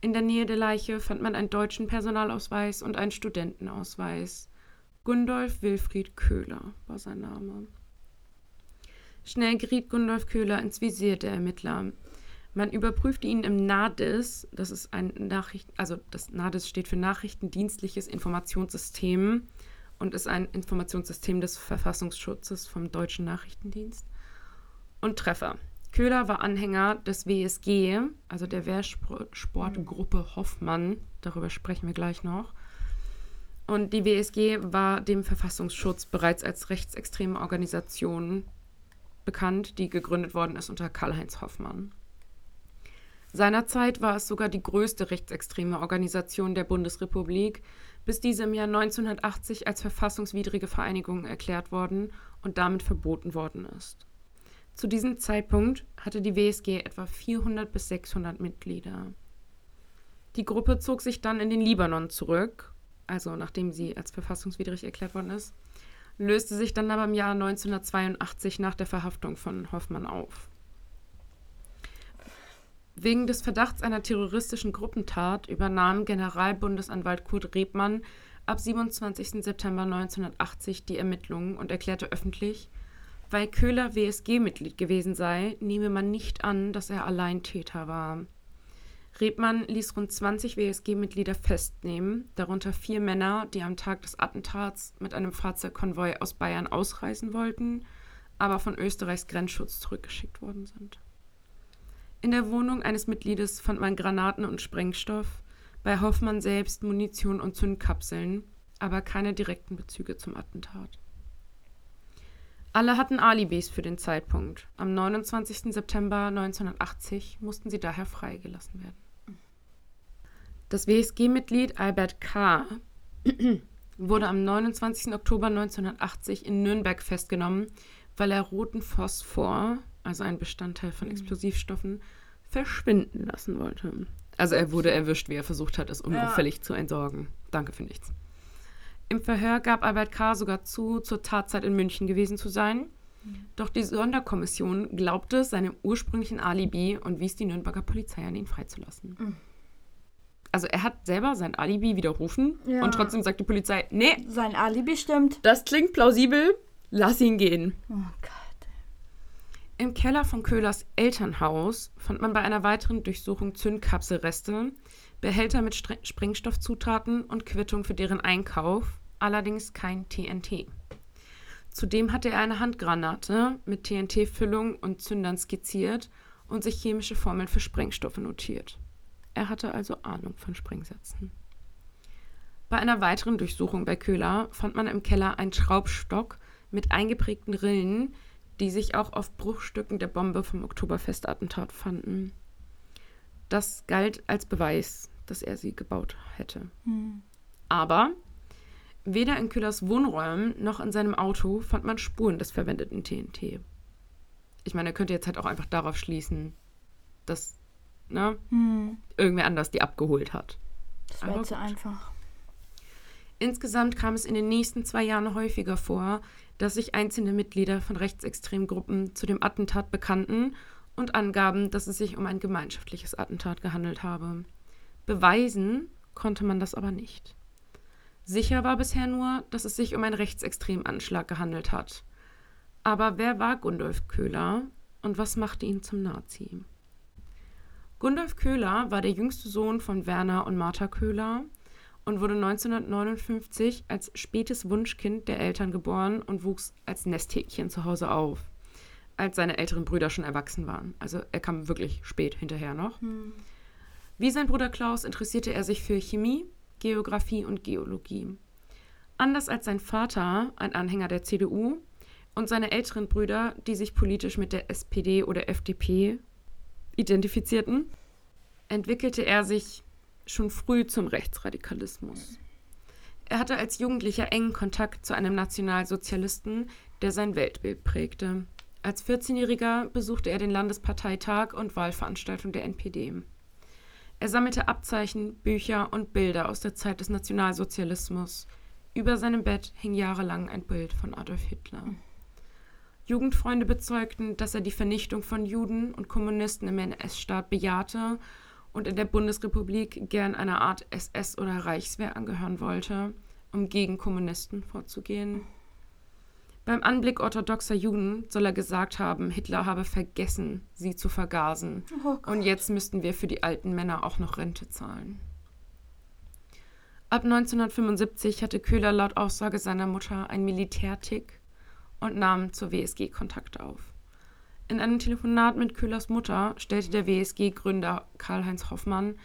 In der Nähe der Leiche fand man einen deutschen Personalausweis und einen Studentenausweis. Gundolf Wilfried Köhler war sein Name. Schnell geriet Gundolf Köhler ins Visier der Ermittler. Man überprüfte ihn im NADIS, das ist ein Nachricht, also das NADIS steht für Nachrichtendienstliches Informationssystem und ist ein Informationssystem des Verfassungsschutzes vom Deutschen Nachrichtendienst. Und Treffer. Köhler war Anhänger des WSG, also der Wehrsportgruppe Hoffmann. Darüber sprechen wir gleich noch. Und die WSG war dem Verfassungsschutz bereits als rechtsextreme Organisation bekannt, die gegründet worden ist unter Karl-Heinz Hoffmann. Seinerzeit war es sogar die größte rechtsextreme Organisation der Bundesrepublik, bis diese im Jahr 1980 als verfassungswidrige Vereinigung erklärt worden und damit verboten worden ist. Zu diesem Zeitpunkt hatte die WSG etwa 400 bis 600 Mitglieder. Die Gruppe zog sich dann in den Libanon zurück, also nachdem sie als verfassungswidrig erklärt worden ist, löste sich dann aber im Jahr 1982 nach der Verhaftung von Hoffmann auf. Wegen des Verdachts einer terroristischen Gruppentat übernahm Generalbundesanwalt Kurt Rebmann ab 27. September 1980 die Ermittlungen und erklärte öffentlich, weil Köhler WSG-Mitglied gewesen sei, nehme man nicht an, dass er allein Täter war. Rebmann ließ rund 20 WSG-Mitglieder festnehmen, darunter vier Männer, die am Tag des Attentats mit einem Fahrzeugkonvoi aus Bayern ausreisen wollten, aber von Österreichs Grenzschutz zurückgeschickt worden sind. In der Wohnung eines Mitgliedes fand man Granaten und Sprengstoff, bei Hoffmann selbst Munition und Zündkapseln, aber keine direkten Bezüge zum Attentat. Alle hatten Alibis für den Zeitpunkt. Am 29. September 1980 mussten sie daher freigelassen werden. Das WSG-Mitglied Albert K. wurde am 29. Oktober 1980 in Nürnberg festgenommen, weil er roten Phosphor, also ein Bestandteil von mhm. Explosivstoffen, verschwinden lassen wollte. Also er wurde erwischt, wie er versucht hat, es unauffällig ja. zu entsorgen. Danke für nichts. Im Verhör gab Albert K. sogar zu, zur Tatzeit in München gewesen zu sein. Mhm. Doch die Sonderkommission glaubte seinem ursprünglichen Alibi und wies die Nürnberger Polizei an, ihn freizulassen. Mhm also er hat selber sein Alibi widerrufen ja. und trotzdem sagt die Polizei, nee. Sein Alibi stimmt. Das klingt plausibel, lass ihn gehen. Oh Gott. Im Keller von Köhlers Elternhaus fand man bei einer weiteren Durchsuchung Zündkapselreste, Behälter mit Stre Sprengstoffzutaten und Quittung für deren Einkauf, allerdings kein TNT. Zudem hatte er eine Handgranate mit TNT-Füllung und Zündern skizziert und sich chemische Formeln für Sprengstoffe notiert. Er hatte also Ahnung von Sprengsätzen. Bei einer weiteren Durchsuchung bei Köhler fand man im Keller einen Schraubstock mit eingeprägten Rillen, die sich auch auf Bruchstücken der Bombe vom Oktoberfestattentat fanden. Das galt als Beweis, dass er sie gebaut hätte. Hm. Aber weder in Köhlers Wohnräumen noch in seinem Auto fand man Spuren des verwendeten TNT. Ich meine, er könnte jetzt halt auch einfach darauf schließen, dass ne? Hm. Irgendwer anders die abgeholt hat. Das wäre zu einfach. Insgesamt kam es in den nächsten zwei Jahren häufiger vor, dass sich einzelne Mitglieder von rechtsextremen Gruppen zu dem Attentat bekannten und angaben, dass es sich um ein gemeinschaftliches Attentat gehandelt habe. Beweisen konnte man das aber nicht. Sicher war bisher nur, dass es sich um einen rechtsextremen Anschlag gehandelt hat. Aber wer war Gundolf Köhler und was machte ihn zum Nazi? Gundolf Köhler war der jüngste Sohn von Werner und Martha Köhler und wurde 1959 als spätes Wunschkind der Eltern geboren und wuchs als Nesthäkchen zu Hause auf, als seine älteren Brüder schon erwachsen waren. Also er kam wirklich spät hinterher noch. Hm. Wie sein Bruder Klaus interessierte er sich für Chemie, Geographie und Geologie. Anders als sein Vater, ein Anhänger der CDU, und seine älteren Brüder, die sich politisch mit der SPD oder FDP identifizierten, entwickelte er sich schon früh zum Rechtsradikalismus. Er hatte als Jugendlicher engen Kontakt zu einem Nationalsozialisten, der sein Weltbild prägte. Als 14-Jähriger besuchte er den Landesparteitag und Wahlveranstaltung der NPD. Er sammelte Abzeichen, Bücher und Bilder aus der Zeit des Nationalsozialismus. Über seinem Bett hing jahrelang ein Bild von Adolf Hitler. Jugendfreunde bezeugten, dass er die Vernichtung von Juden und Kommunisten im NS-Staat bejahte und in der Bundesrepublik gern einer Art SS oder Reichswehr angehören wollte, um gegen Kommunisten vorzugehen. Beim Anblick orthodoxer Juden soll er gesagt haben, Hitler habe vergessen, sie zu vergasen. Oh und jetzt müssten wir für die alten Männer auch noch Rente zahlen. Ab 1975 hatte Köhler laut Aussage seiner Mutter ein Militärtick und nahm zur WSG Kontakt auf. In einem Telefonat mit Köhlers Mutter stellte der WSG-Gründer Karl-Heinz Hoffmann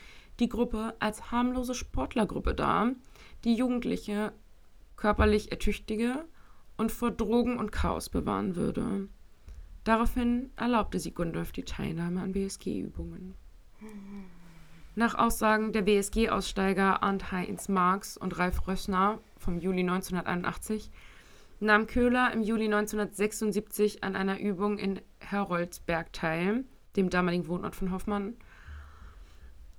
die Gruppe als harmlose Sportlergruppe dar, die Jugendliche körperlich ertüchtige und vor Drogen und Chaos bewahren würde. Daraufhin erlaubte sie Gundolf die Teilnahme an WSG-Übungen. Nach Aussagen der WSG-Aussteiger Arndt Heinz Marx und Ralf Rössner vom Juli 1981 nahm Köhler im Juli 1976 an einer Übung in Heroldsberg teil, dem damaligen Wohnort von Hoffmann.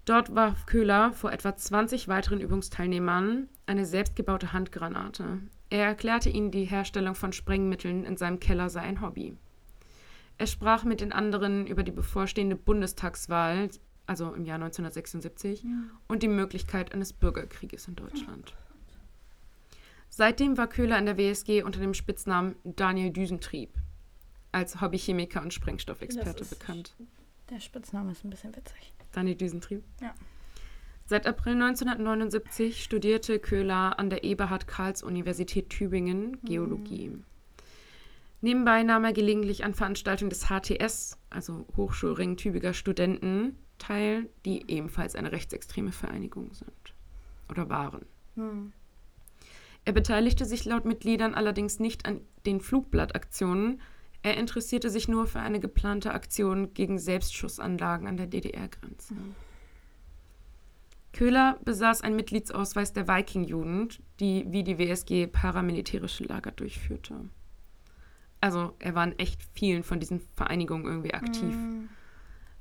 Dort warf Köhler vor etwa 20 weiteren Übungsteilnehmern eine selbstgebaute Handgranate. Er erklärte ihnen, die Herstellung von Sprengmitteln in seinem Keller sei ein Hobby. Er sprach mit den anderen über die bevorstehende Bundestagswahl, also im Jahr 1976, ja. und die Möglichkeit eines Bürgerkrieges in Deutschland. Seitdem war Köhler in der WSG unter dem Spitznamen Daniel Düsentrieb als Hobbychemiker und Sprengstoffexperte bekannt. Der Spitzname ist ein bisschen witzig. Daniel Düsentrieb? Ja. Seit April 1979 studierte Köhler an der Eberhard-Karls-Universität Tübingen Geologie. Mhm. Nebenbei nahm er gelegentlich an Veranstaltungen des HTS, also Hochschulring Tübinger Studenten, teil, die ebenfalls eine rechtsextreme Vereinigung sind oder waren. Mhm. Er beteiligte sich laut Mitgliedern allerdings nicht an den Flugblattaktionen. Er interessierte sich nur für eine geplante Aktion gegen Selbstschussanlagen an der DDR-Grenze. Köhler besaß einen Mitgliedsausweis der Viking-Jugend, die wie die WSG paramilitärische Lager durchführte. Also er war in echt vielen von diesen Vereinigungen irgendwie aktiv. Mm.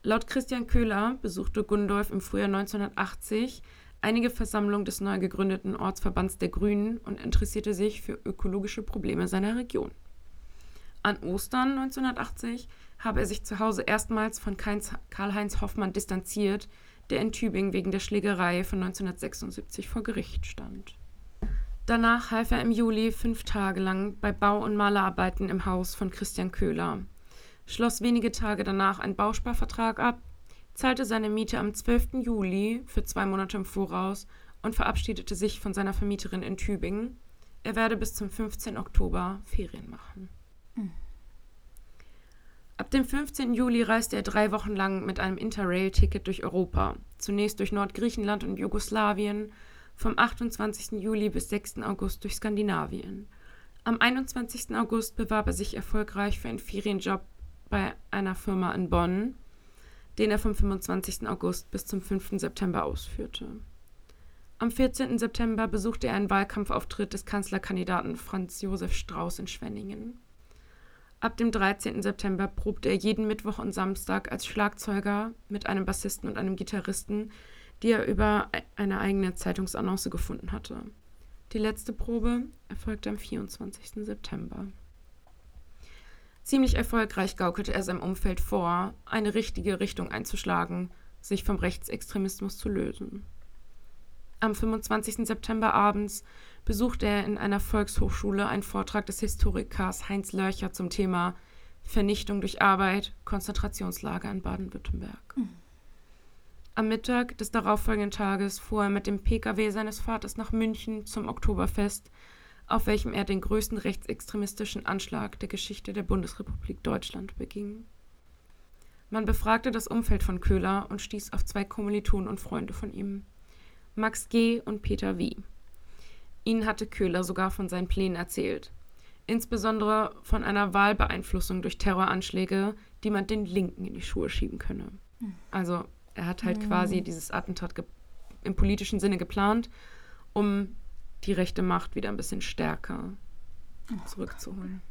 Laut Christian Köhler besuchte Gundolf im Frühjahr 1980 einige Versammlungen des neu gegründeten Ortsverbands der Grünen und interessierte sich für ökologische Probleme seiner Region. An Ostern 1980 habe er sich zu Hause erstmals von Karl-Heinz Hoffmann distanziert, der in Tübingen wegen der Schlägerei von 1976 vor Gericht stand. Danach half er im Juli fünf Tage lang bei Bau- und Malerarbeiten im Haus von Christian Köhler, schloss wenige Tage danach einen Bausparvertrag ab zahlte seine Miete am 12. Juli für zwei Monate im Voraus und verabschiedete sich von seiner Vermieterin in Tübingen. Er werde bis zum 15. Oktober Ferien machen. Mhm. Ab dem 15. Juli reiste er drei Wochen lang mit einem Interrail-Ticket durch Europa. Zunächst durch Nordgriechenland und Jugoslawien, vom 28. Juli bis 6. August durch Skandinavien. Am 21. August bewarb er sich erfolgreich für einen Ferienjob bei einer Firma in Bonn den er vom 25. August bis zum 5. September ausführte. Am 14. September besuchte er einen Wahlkampfauftritt des Kanzlerkandidaten Franz Josef Strauß in Schwenningen. Ab dem 13. September probte er jeden Mittwoch und Samstag als Schlagzeuger mit einem Bassisten und einem Gitarristen, die er über eine eigene Zeitungsannonce gefunden hatte. Die letzte Probe erfolgte am 24. September. Ziemlich erfolgreich gaukelte er seinem Umfeld vor, eine richtige Richtung einzuschlagen, sich vom Rechtsextremismus zu lösen. Am 25. September abends besuchte er in einer Volkshochschule einen Vortrag des Historikers Heinz Lörcher zum Thema Vernichtung durch Arbeit, Konzentrationslager in Baden-Württemberg. Mhm. Am Mittag des darauffolgenden Tages fuhr er mit dem Pkw seines Vaters nach München zum Oktoberfest, auf welchem er den größten rechtsextremistischen Anschlag der Geschichte der Bundesrepublik Deutschland beging. Man befragte das Umfeld von Köhler und stieß auf zwei Kommilitonen und Freunde von ihm, Max G. und Peter W. Ihnen hatte Köhler sogar von seinen Plänen erzählt, insbesondere von einer Wahlbeeinflussung durch Terroranschläge, die man den Linken in die Schuhe schieben könne. Also er hat halt mhm. quasi dieses Attentat im politischen Sinne geplant, um die rechte Macht wieder ein bisschen stärker zurückzuholen.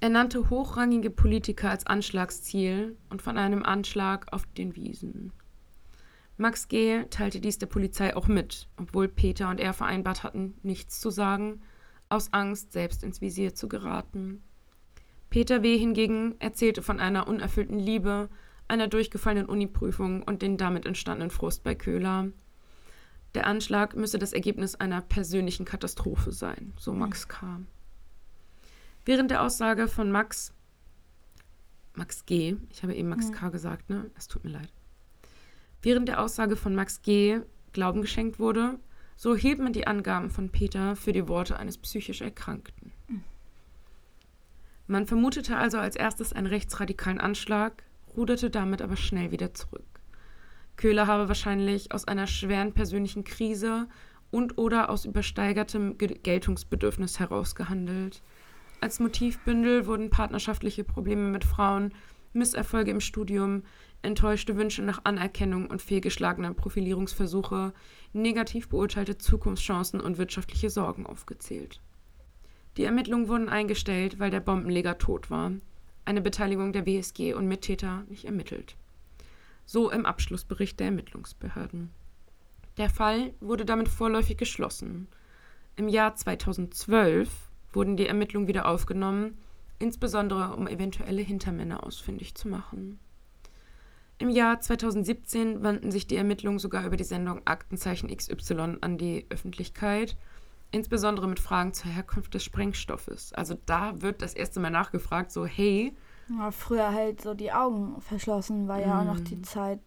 Er nannte hochrangige Politiker als Anschlagsziel und von einem Anschlag auf den Wiesen. Max G. teilte dies der Polizei auch mit, obwohl Peter und er vereinbart hatten, nichts zu sagen, aus Angst, selbst ins Visier zu geraten. Peter W. hingegen erzählte von einer unerfüllten Liebe, einer durchgefallenen Uniprüfung und den damit entstandenen Frust bei Köhler, der Anschlag müsse das Ergebnis einer persönlichen Katastrophe sein, so hm. Max K. Während der Aussage von Max, Max G., ich habe eben Max mhm. K. gesagt, ne? Es tut mir leid. Während der Aussage von Max G. Glauben geschenkt wurde, so hielt man die Angaben von Peter für die Worte eines psychisch Erkrankten. Mhm. Man vermutete also als erstes einen rechtsradikalen Anschlag, ruderte damit aber schnell wieder zurück. Köhler habe wahrscheinlich aus einer schweren persönlichen Krise und oder aus übersteigertem Geltungsbedürfnis herausgehandelt. Als Motivbündel wurden partnerschaftliche Probleme mit Frauen, Misserfolge im Studium, enttäuschte Wünsche nach Anerkennung und fehlgeschlagene Profilierungsversuche, negativ beurteilte Zukunftschancen und wirtschaftliche Sorgen aufgezählt. Die Ermittlungen wurden eingestellt, weil der Bombenleger tot war. Eine Beteiligung der WSG und Mittäter nicht ermittelt. So im Abschlussbericht der Ermittlungsbehörden. Der Fall wurde damit vorläufig geschlossen. Im Jahr 2012 wurden die Ermittlungen wieder aufgenommen, insbesondere um eventuelle Hintermänner ausfindig zu machen. Im Jahr 2017 wandten sich die Ermittlungen sogar über die Sendung Aktenzeichen XY an die Öffentlichkeit, insbesondere mit Fragen zur Herkunft des Sprengstoffes. Also da wird das erste Mal nachgefragt, so hey. Ja, früher halt so die Augen verschlossen, war mm. ja auch noch die mm. Zeit,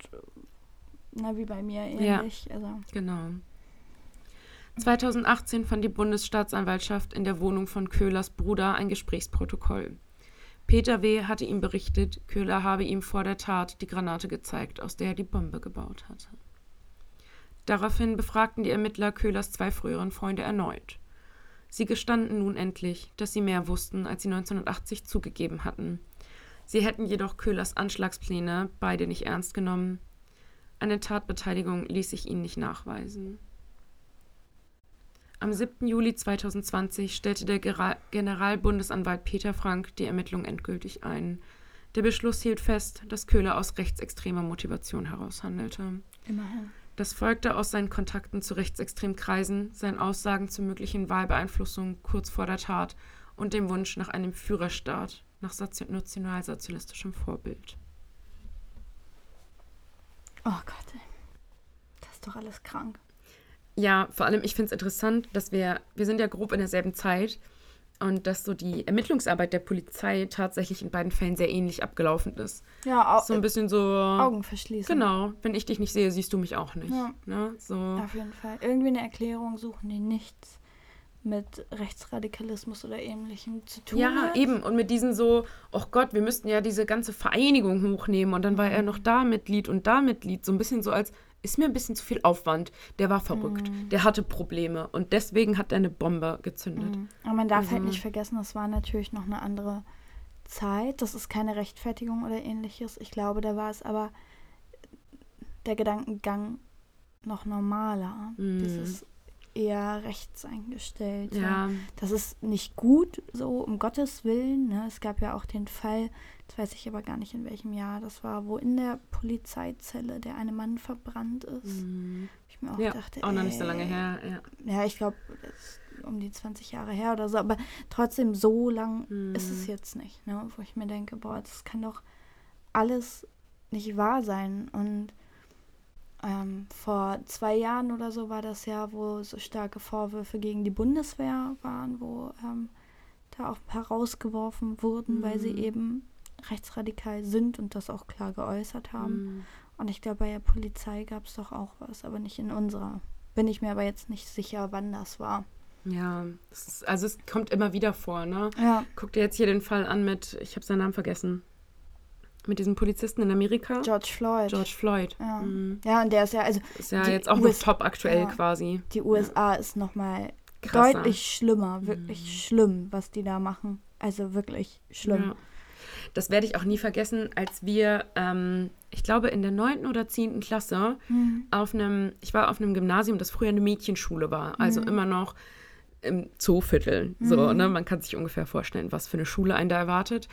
na, wie bei mir ähnlich. Ja, also. genau. 2018 fand die Bundesstaatsanwaltschaft in der Wohnung von Köhlers Bruder ein Gesprächsprotokoll. Peter W. hatte ihm berichtet, Köhler habe ihm vor der Tat die Granate gezeigt, aus der er die Bombe gebaut hatte. Daraufhin befragten die Ermittler Köhlers zwei früheren Freunde erneut. Sie gestanden nun endlich, dass sie mehr wussten, als sie 1980 zugegeben hatten. Sie hätten jedoch Köhlers Anschlagspläne beide nicht ernst genommen. Eine Tatbeteiligung ließ sich ihnen nicht nachweisen. Am 7. Juli 2020 stellte der Generalbundesanwalt Peter Frank die Ermittlung endgültig ein. Der Beschluss hielt fest, dass Köhler aus rechtsextremer Motivation heraus handelte. Immerhin. Das folgte aus seinen Kontakten zu rechtsextremen Kreisen, seinen Aussagen zur möglichen Wahlbeeinflussung kurz vor der Tat und dem Wunsch nach einem Führerstaat nach nationalsozialistischem Vorbild. Oh Gott, ey. das ist doch alles krank. Ja, vor allem, ich finde es interessant, dass wir, wir sind ja grob in derselben Zeit und dass so die Ermittlungsarbeit der Polizei tatsächlich in beiden Fällen sehr ähnlich abgelaufen ist. Ja, auch. So ein bisschen so. Augen verschließen. Genau. Wenn ich dich nicht sehe, siehst du mich auch nicht. Ja. Ne? So. Auf jeden Fall. Irgendwie eine Erklärung suchen die nichts mit Rechtsradikalismus oder ähnlichem zu tun ja, hat. Ja, eben. Und mit diesen so, oh Gott, wir müssten ja diese ganze Vereinigung hochnehmen und dann war er noch da Mitglied und da Mitglied. So ein bisschen so als, ist mir ein bisschen zu viel Aufwand. Der war verrückt. Mhm. Der hatte Probleme und deswegen hat er eine Bombe gezündet. Mhm. Aber man darf halt also. halt nicht vergessen, das war natürlich noch eine andere Zeit. Das ist keine Rechtfertigung oder ähnliches. Ich glaube, da war es aber der Gedankengang noch normaler. Mhm. Dieses eher rechts eingestellt. Ja. Das ist nicht gut, so um Gottes Willen. Ne? Es gab ja auch den Fall, das weiß ich aber gar nicht in welchem Jahr das war, wo in der Polizeizelle der eine Mann verbrannt ist. Mhm. Ich mir auch ja, dachte, auch noch nicht so lange her. Ja, ja ich glaube, um die 20 Jahre her oder so. Aber trotzdem, so lang mhm. ist es jetzt nicht. Ne? Wo ich mir denke, boah, das kann doch alles nicht wahr sein. Und ähm, vor zwei Jahren oder so war das ja, wo so starke Vorwürfe gegen die Bundeswehr waren, wo ähm, da auch herausgeworfen wurden, mhm. weil sie mhm. eben rechtsradikal sind und das auch klar geäußert haben. Mhm. Und ich glaube, bei der Polizei gab es doch auch was, aber nicht in unserer. Bin ich mir aber jetzt nicht sicher, wann das war. Ja, ist, also es kommt immer wieder vor, ne? Ja. Guck dir jetzt hier den Fall an mit, ich habe seinen Namen vergessen mit diesem Polizisten in Amerika. George Floyd. George Floyd. Ja, mhm. ja und der ist ja, also. Ist ja jetzt auch US noch top aktuell ja, quasi. Die USA ja. ist nochmal deutlich schlimmer, wirklich mhm. schlimm, was die da machen. Also wirklich schlimm. Ja. Das werde ich auch nie vergessen, als wir, ähm, ich glaube, in der neunten oder zehnten Klasse mhm. auf einem, ich war auf einem Gymnasium, das früher eine Mädchenschule war, also mhm. immer noch im Zooviertel. So, mhm. ne? Man kann sich ungefähr vorstellen, was für eine Schule einen da erwartet.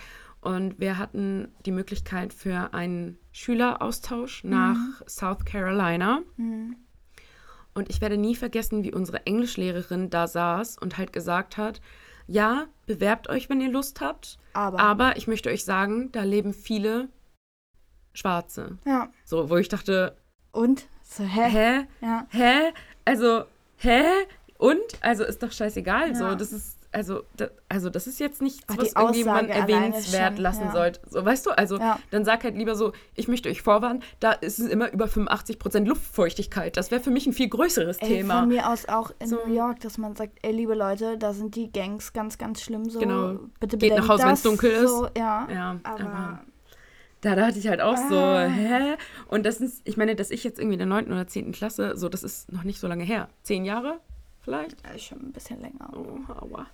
Und wir hatten die Möglichkeit für einen Schüleraustausch mhm. nach South Carolina. Mhm. Und ich werde nie vergessen, wie unsere Englischlehrerin da saß und halt gesagt hat, ja, bewerbt euch, wenn ihr Lust habt. Aber, aber ich möchte euch sagen, da leben viele Schwarze. Ja. So, wo ich dachte. Und? So, hä? Hä? Ja. Hä? Also, hä? Und? Also ist doch scheißegal. Ja. So, das ist also, da, also das ist jetzt nichts, Ach, was irgendjemand erwähnenswert lassen ja. sollte. So, weißt du, also ja. dann sag halt lieber so, ich möchte euch vorwarnen, da ist es immer über 85 Prozent Luftfeuchtigkeit. Das wäre für mich ein viel größeres ey, Thema. Von mir aus auch in so. New York, dass man sagt, ey, liebe Leute, da sind die Gangs ganz, ganz schlimm so. Genau. Bitte Geht nach Hause, wenn es dunkel ist. So, ja, ja, aber, aber da dachte ich halt auch ah. so, hä? Und das ist, ich meine, dass ich jetzt irgendwie in der 9. oder 10. Klasse, so, das ist noch nicht so lange her. Zehn Jahre? Vielleicht? Ja, schon ein bisschen länger. Oh, aua.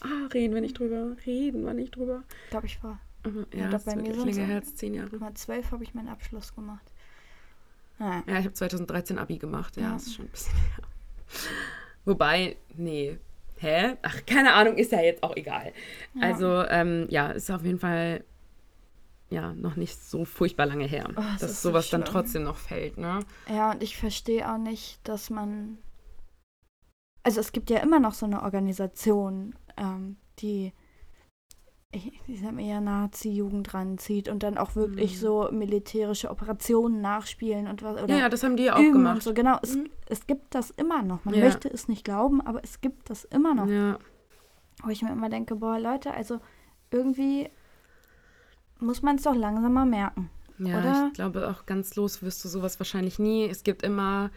Ah, reden wir nicht drüber. Reden wir nicht drüber. Glaube ich war. Mhm, ja, das bei mir länger her als zehn Jahre. Guck mal, zwölf habe ich meinen Abschluss gemacht. Naja. Ja, ich habe 2013 Abi gemacht. Ja, ja, ist schon ein bisschen her. Wobei, nee. hä? Ach, keine Ahnung, ist ja jetzt auch egal. Ja. Also, ähm, ja, ist auf jeden Fall ja noch nicht so furchtbar lange her, oh, das dass sowas so dann trotzdem noch fällt, ne? Ja, und ich verstehe auch nicht, dass man. Also es gibt ja immer noch so eine Organisation, ähm, die ich sag mal ja Nazi-Jugend ranzieht und dann auch wirklich mhm. so militärische Operationen nachspielen und was. Oder ja, das haben die ja auch gemacht. so. Genau, es, mhm. es gibt das immer noch. Man ja. möchte es nicht glauben, aber es gibt das immer noch. Ja. Wo ich mir immer denke, boah, Leute, also irgendwie muss man es doch langsam mal merken. Ja, oder? ich glaube auch ganz los wirst du sowas wahrscheinlich nie. Es gibt immer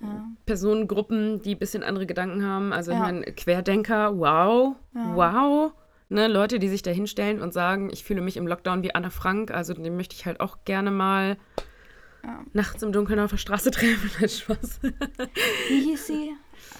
ja. Personengruppen, die ein bisschen andere Gedanken haben. Also ja. ich meine, Querdenker, wow, ja. wow. Ne, Leute, die sich da hinstellen und sagen, ich fühle mich im Lockdown wie Anna Frank, also den möchte ich halt auch gerne mal nachts im Dunkeln auf der Straße treffen. Spaß. Wie hieß sie?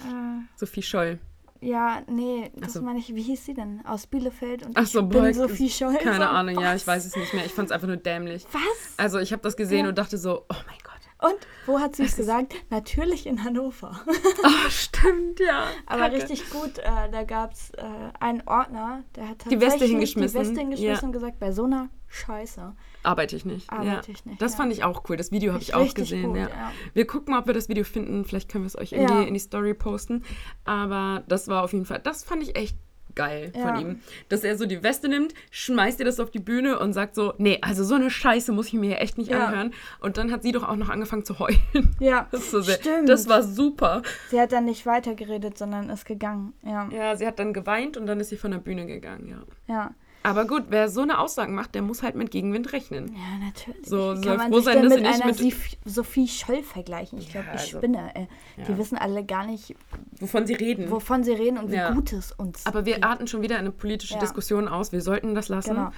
Äh, Sophie Scholl. Ja, nee, das so. meine ich, wie hieß sie denn? Aus Bielefeld und Ach so, ich bin boy, Sophie Scholl. Keine Ahnung, was? ja, ich weiß es nicht mehr. Ich fand es einfach nur dämlich. Was? Also ich habe das gesehen und dachte so, oh mein Gott. Und wo hat sie es gesagt? Natürlich in Hannover. Oh, stimmt, ja. Aber Kacke. richtig gut, äh, da gab es äh, einen Ordner, der hat tatsächlich die Weste hingeschmissen, die Weste hingeschmissen ja. und gesagt, bei so einer Scheiße. Arbeite ich nicht. Arbeite ja. ich nicht. Das ja. fand ich auch cool. Das Video habe ich auch gesehen. Gut, ja. Wir gucken mal, ob wir das Video finden. Vielleicht können wir es euch in, die, in die Story posten. Aber das war auf jeden Fall, das fand ich echt geil ja. von ihm. Dass er so die Weste nimmt, schmeißt ihr das auf die Bühne und sagt so, nee, also so eine Scheiße muss ich mir echt nicht ja. anhören. Und dann hat sie doch auch noch angefangen zu heulen. Ja, das, so stimmt. das war super. Sie hat dann nicht weitergeredet, sondern ist gegangen, ja. Ja, sie hat dann geweint und dann ist sie von der Bühne gegangen, ja. Ja. Aber gut, wer so eine Aussage macht, der muss halt mit Gegenwind rechnen. Ja, natürlich. So soll froh sein, dass mit einer mit Sophie Scholl vergleichen. Ich glaube, ich also, spinne. Äh, ja. Die wissen alle gar nicht, wovon sie reden. Wovon sie reden und wie ja. gut es uns Aber wir arten schon wieder eine politische ja. Diskussion aus. Wir sollten das lassen. Genau.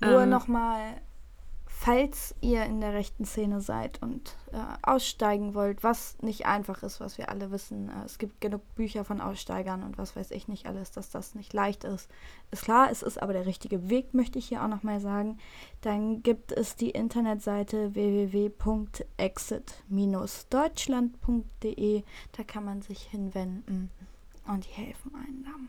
Nur ähm, nochmal falls ihr in der rechten Szene seid und äh, aussteigen wollt, was nicht einfach ist, was wir alle wissen, äh, es gibt genug Bücher von Aussteigern und was weiß ich nicht alles, dass das nicht leicht ist. Ist klar, es ist aber der richtige Weg, möchte ich hier auch nochmal sagen. Dann gibt es die Internetseite www.exit-deutschland.de, da kann man sich hinwenden und die helfen einem dann.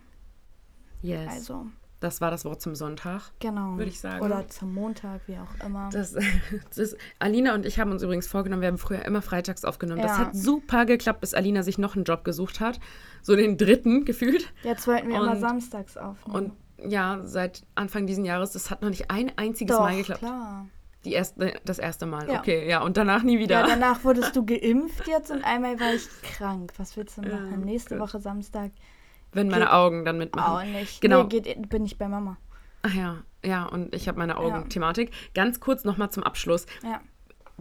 Yes. Also das war das Wort zum Sonntag. Genau. Würde ich sagen. Oder zum Montag, wie auch immer. Das, das, Alina und ich haben uns übrigens vorgenommen, wir haben früher immer freitags aufgenommen. Ja. Das hat super geklappt, bis Alina sich noch einen Job gesucht hat. So den dritten gefühlt. Jetzt wollten wir und, immer samstags aufnehmen. Und ja, seit Anfang dieses Jahres, das hat noch nicht ein einziges Doch, Mal geklappt. klar. Die erste, das erste Mal, ja. okay, ja, und danach nie wieder. Ja, danach wurdest du geimpft jetzt und einmal war ich krank. Was willst du machen? Ja, Nächste gut. Woche Samstag wenn meine geht Augen dann mitmachen. Auch nicht. Genau. Nee, geht, bin ich bei Mama. Ach ja, ja, und ich habe meine Augenthematik. Ja. Ganz kurz nochmal zum Abschluss. Ja.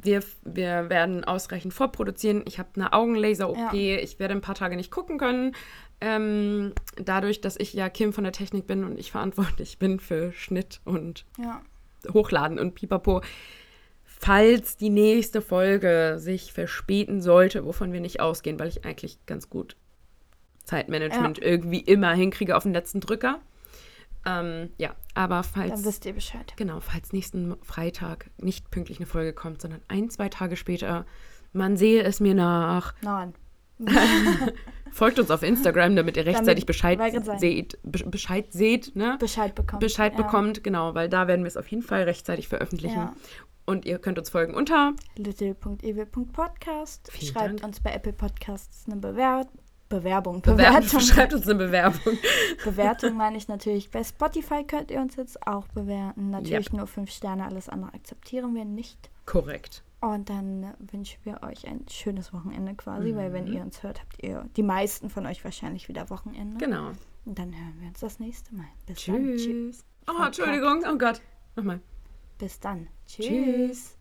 Wir, wir werden ausreichend vorproduzieren. Ich habe eine Augenlaser-OP. Ja. Ich werde ein paar Tage nicht gucken können. Ähm, dadurch, dass ich ja Kim von der Technik bin und ich verantwortlich bin für Schnitt und ja. Hochladen und Pipapo. Falls die nächste Folge sich verspäten sollte, wovon wir nicht ausgehen, weil ich eigentlich ganz gut Zeitmanagement ja. irgendwie immer hinkriege auf den letzten Drücker. Ähm, ja, aber falls. Dann wisst ihr Bescheid. Genau, falls nächsten Freitag nicht pünktlich eine Folge kommt, sondern ein, zwei Tage später, man sehe es mir nach. Nein. Folgt uns auf Instagram, damit ihr rechtzeitig damit Bescheid seht, Bescheid seht, ne? Bescheid bekommt. Bescheid ja. bekommt, genau, weil da werden wir es auf jeden Fall rechtzeitig veröffentlichen. Ja. Und ihr könnt uns folgen unter little.evil.podcast. Schreibt Dank. uns bei Apple Podcasts eine Bewertung Bewerbung. Bewertung. Schreibt uns eine Bewerbung. Bewertung meine ich natürlich. Bei Spotify könnt ihr uns jetzt auch bewerten. Natürlich yep. nur fünf Sterne, alles andere akzeptieren wir nicht. Korrekt. Und dann wünschen wir euch ein schönes Wochenende quasi, mhm. weil wenn mhm. ihr uns hört, habt ihr die meisten von euch wahrscheinlich wieder Wochenende. Genau. Und dann hören wir uns das nächste Mal. Bis Tschüss. dann. Tschüss. Oh, Entschuldigung. Oh Gott. Nochmal. Bis dann. Tschüss. Tschüss.